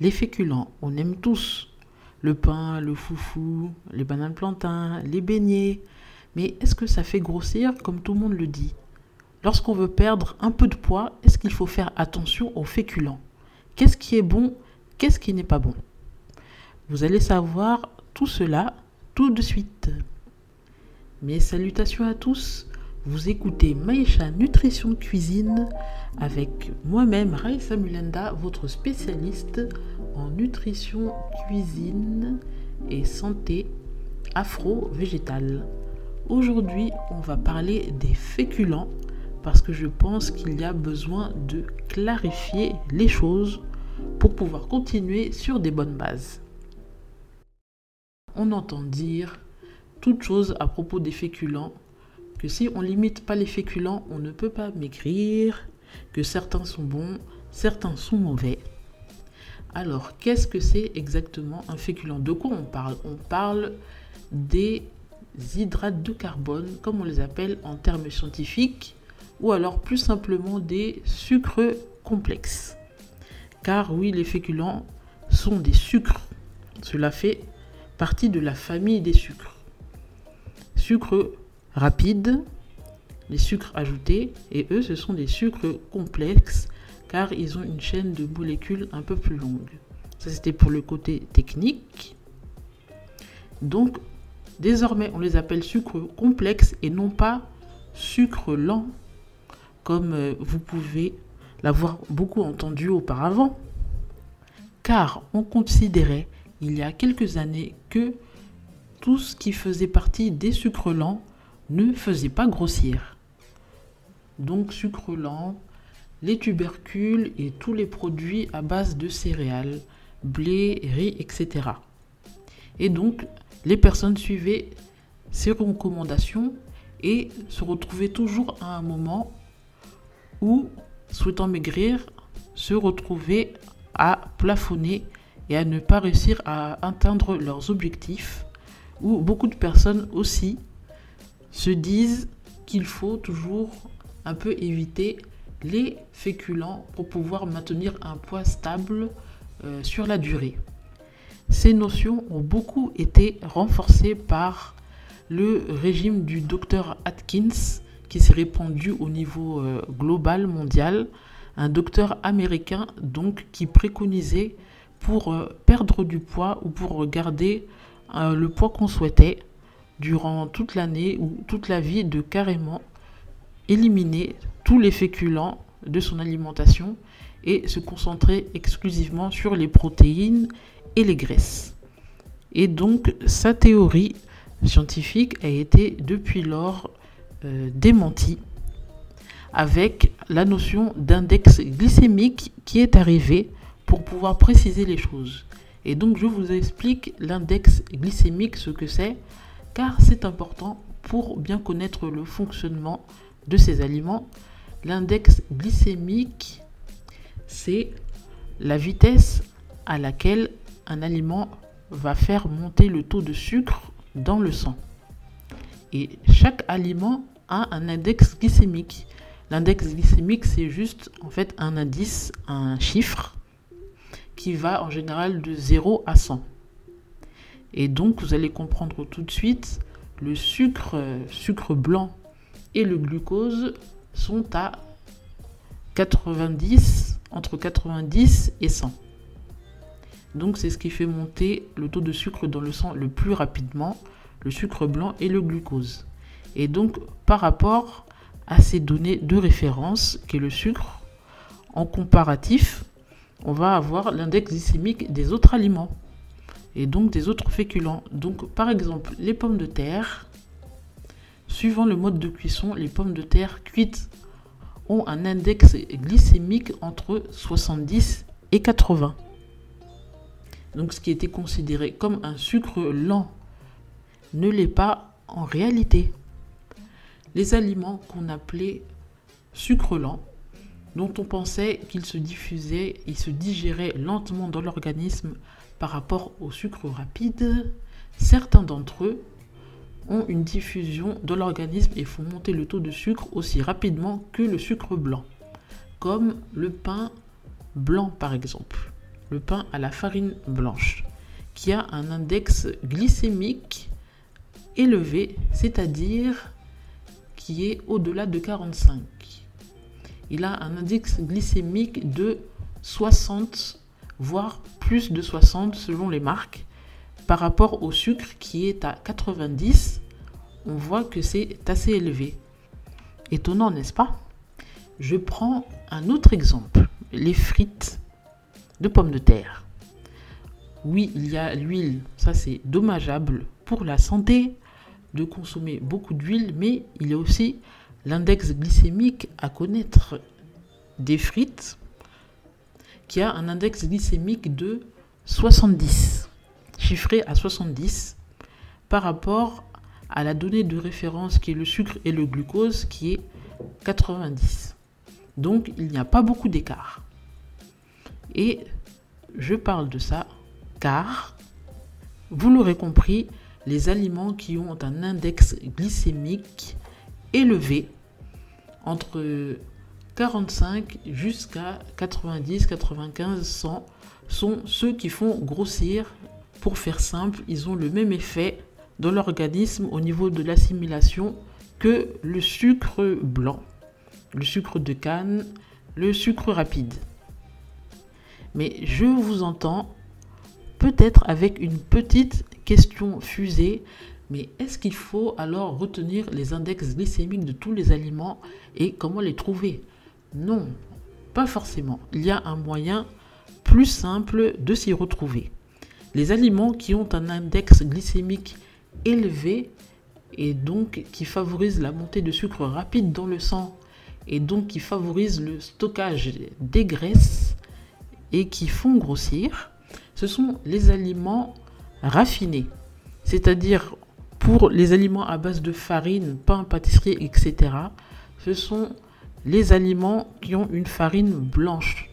Les féculents, on aime tous. Le pain, le foufou, les bananes plantains, les beignets. Mais est-ce que ça fait grossir comme tout le monde le dit? Lorsqu'on veut perdre un peu de poids, est-ce qu'il faut faire attention aux féculents? Qu'est-ce qui est bon Qu'est-ce qui n'est pas bon? Vous allez savoir tout cela tout de suite. Mes salutations à tous. Vous écoutez Maïcha Nutrition Cuisine avec moi-même Raïssa Mulenda, votre spécialiste en nutrition, cuisine et santé afro-végétale. Aujourd'hui, on va parler des féculents parce que je pense qu'il y a besoin de clarifier les choses pour pouvoir continuer sur des bonnes bases. On entend dire toute chose à propos des féculents que si on limite pas les féculents, on ne peut pas maigrir, que certains sont bons, certains sont mauvais. Alors, qu'est-ce que c'est exactement un féculent? De quoi on parle? On parle des hydrates de carbone, comme on les appelle en termes scientifiques, ou alors plus simplement des sucres complexes. Car oui, les féculents sont des sucres. Cela fait partie de la famille des sucres. Sucres rapides, les sucres ajoutés, et eux, ce sont des sucres complexes car ils ont une chaîne de molécules un peu plus longue. Ça, c'était pour le côté technique. Donc, désormais, on les appelle sucres complexes et non pas sucre lent comme euh, vous pouvez l'avoir beaucoup entendu auparavant. Car on considérait il y a quelques années que tout ce qui faisait partie des sucres lents ne faisait pas grossir. Donc sucre lent, les tubercules et tous les produits à base de céréales, blé, riz, etc. Et donc les personnes suivaient ces recommandations et se retrouvaient toujours à un moment ou, souhaitant maigrir, se retrouver à plafonner et à ne pas réussir à atteindre leurs objectifs, ou beaucoup de personnes aussi se disent qu'il faut toujours un peu éviter les féculents pour pouvoir maintenir un poids stable euh, sur la durée. Ces notions ont beaucoup été renforcées par le régime du docteur Atkins qui s'est répandu au niveau euh, global, mondial. Un docteur américain donc qui préconisait pour euh, perdre du poids ou pour garder le poids qu'on souhaitait durant toute l'année ou toute la vie de carrément éliminer tous les féculents de son alimentation et se concentrer exclusivement sur les protéines et les graisses. Et donc sa théorie scientifique a été depuis lors euh, démenti avec la notion d'index glycémique qui est arrivée pour pouvoir préciser les choses. Et donc je vous explique l'index glycémique, ce que c'est, car c'est important pour bien connaître le fonctionnement de ces aliments. L'index glycémique, c'est la vitesse à laquelle un aliment va faire monter le taux de sucre dans le sang. Et chaque aliment a un index glycémique. L'index glycémique, c'est juste en fait un indice, un chiffre qui va en général de 0 à 100. Et donc, vous allez comprendre tout de suite, le sucre, sucre blanc et le glucose sont à 90, entre 90 et 100. Donc, c'est ce qui fait monter le taux de sucre dans le sang le plus rapidement, le sucre blanc et le glucose. Et donc, par rapport à ces données de référence, qui est le sucre, en comparatif, on va avoir l'index glycémique des autres aliments et donc des autres féculents. Donc, par exemple, les pommes de terre, suivant le mode de cuisson, les pommes de terre cuites ont un index glycémique entre 70 et 80. Donc, ce qui était considéré comme un sucre lent ne l'est pas en réalité les aliments qu'on appelait sucre lent, dont on pensait qu'ils se diffusaient, ils se digéraient lentement dans l'organisme par rapport au sucre rapide, certains d'entre eux ont une diffusion dans l'organisme et font monter le taux de sucre aussi rapidement que le sucre blanc, comme le pain blanc par exemple. le pain à la farine blanche, qui a un index glycémique élevé, c'est-à-dire qui est au-delà de 45. Il a un index glycémique de 60, voire plus de 60 selon les marques, par rapport au sucre qui est à 90. On voit que c'est assez élevé. Étonnant, n'est-ce pas? Je prends un autre exemple, les frites de pommes de terre. Oui, il y a l'huile, ça c'est dommageable pour la santé de consommer beaucoup d'huile, mais il a aussi l'index glycémique à connaître des frites qui a un index glycémique de 70, chiffré à 70 par rapport à la donnée de référence qui est le sucre et le glucose qui est 90. Donc il n'y a pas beaucoup d'écart. Et je parle de ça car, vous l'aurez compris, les aliments qui ont un index glycémique élevé, entre 45 jusqu'à 90, 95, 100, sont ceux qui font grossir. Pour faire simple, ils ont le même effet dans l'organisme au niveau de l'assimilation que le sucre blanc, le sucre de canne, le sucre rapide. Mais je vous entends peut-être avec une petite question fusée, mais est-ce qu'il faut alors retenir les index glycémiques de tous les aliments et comment les trouver? Non, pas forcément. Il y a un moyen plus simple de s'y retrouver. Les aliments qui ont un index glycémique élevé et donc qui favorisent la montée de sucre rapide dans le sang et donc qui favorisent le stockage des graisses et qui font grossir, ce sont les aliments raffinés. C'est-à-dire pour les aliments à base de farine, pain, pâtisserie, etc., ce sont les aliments qui ont une farine blanche,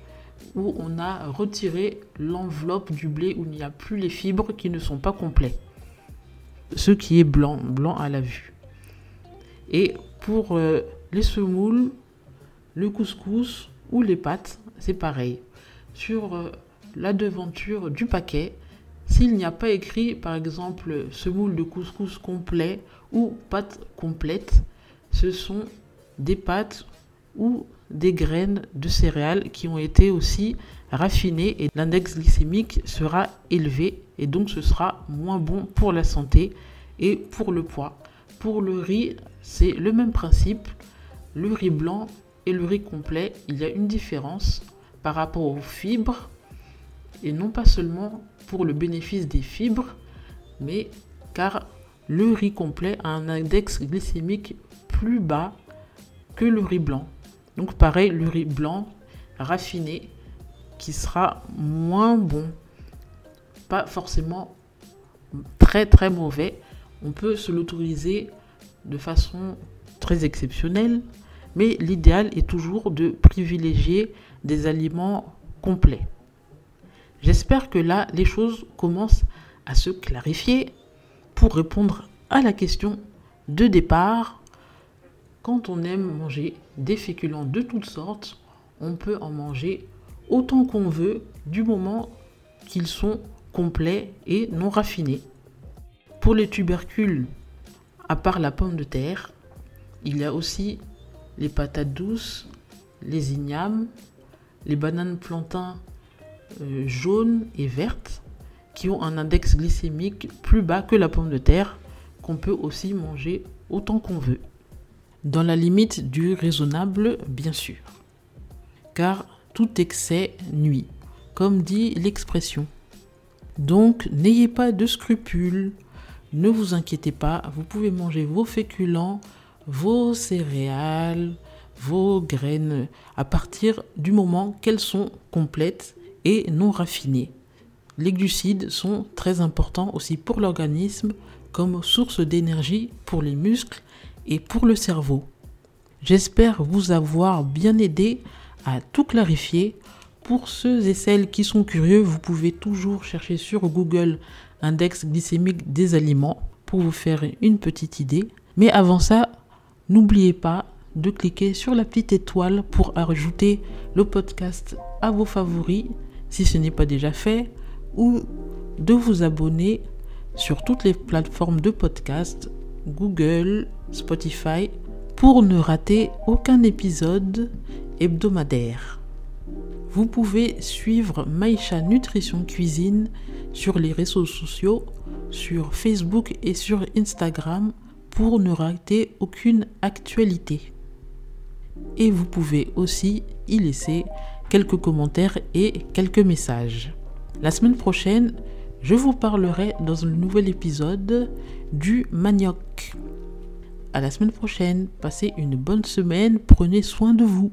où on a retiré l'enveloppe du blé, où il n'y a plus les fibres qui ne sont pas complets. Ce qui est blanc, blanc à la vue. Et pour euh, les semoules, le couscous ou les pâtes, c'est pareil. Sur euh, la devanture du paquet, s'il n'y a pas écrit par exemple semoule de couscous complet ou pâte complète, ce sont des pâtes ou des graines de céréales qui ont été aussi raffinées et l'index glycémique sera élevé et donc ce sera moins bon pour la santé et pour le poids. Pour le riz, c'est le même principe. Le riz blanc et le riz complet, il y a une différence par rapport aux fibres et non pas seulement pour le bénéfice des fibres, mais car le riz complet a un index glycémique plus bas que le riz blanc. Donc pareil, le riz blanc raffiné qui sera moins bon. Pas forcément très très mauvais. On peut se l'autoriser de façon très exceptionnelle, mais l'idéal est toujours de privilégier des aliments complets. J'espère que là, les choses commencent à se clarifier pour répondre à la question de départ. Quand on aime manger des féculents de toutes sortes, on peut en manger autant qu'on veut du moment qu'ils sont complets et non raffinés. Pour les tubercules, à part la pomme de terre, il y a aussi les patates douces, les ignames, les bananes plantains euh, jaunes et vertes qui ont un index glycémique plus bas que la pomme de terre qu'on peut aussi manger autant qu'on veut. Dans la limite du raisonnable, bien sûr. Car tout excès nuit, comme dit l'expression. Donc n'ayez pas de scrupules, ne vous inquiétez pas, vous pouvez manger vos féculents, vos céréales, vos graines à partir du moment qu'elles sont complètes non raffinés. Les glucides sont très importants aussi pour l'organisme comme source d'énergie pour les muscles et pour le cerveau. J'espère vous avoir bien aidé à tout clarifier. Pour ceux et celles qui sont curieux, vous pouvez toujours chercher sur Google index glycémique des aliments pour vous faire une petite idée. Mais avant ça, n'oubliez pas de cliquer sur la petite étoile pour ajouter le podcast à vos favoris si ce n'est pas déjà fait, ou de vous abonner sur toutes les plateformes de podcast, Google, Spotify, pour ne rater aucun épisode hebdomadaire. Vous pouvez suivre Maïcha Nutrition Cuisine sur les réseaux sociaux, sur Facebook et sur Instagram pour ne rater aucune actualité. Et vous pouvez aussi y laisser quelques commentaires et quelques messages. La semaine prochaine, je vous parlerai dans un nouvel épisode du manioc. À la semaine prochaine, passez une bonne semaine, prenez soin de vous.